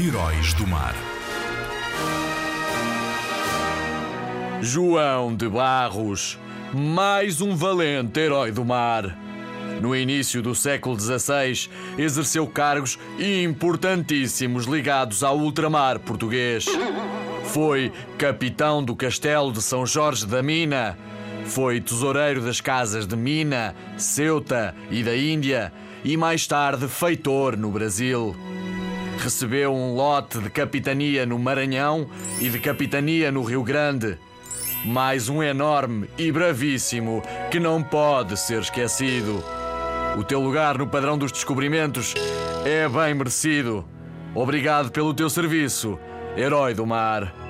Heróis do Mar. João de Barros, mais um valente herói do mar. No início do século XVI, exerceu cargos importantíssimos ligados ao ultramar português. Foi capitão do Castelo de São Jorge da Mina, foi tesoureiro das casas de Mina, Ceuta e da Índia e mais tarde feitor no Brasil. Recebeu um lote de capitania no Maranhão e de capitania no Rio Grande. Mais um enorme e bravíssimo que não pode ser esquecido. O teu lugar no padrão dos descobrimentos é bem merecido. Obrigado pelo teu serviço, herói do mar.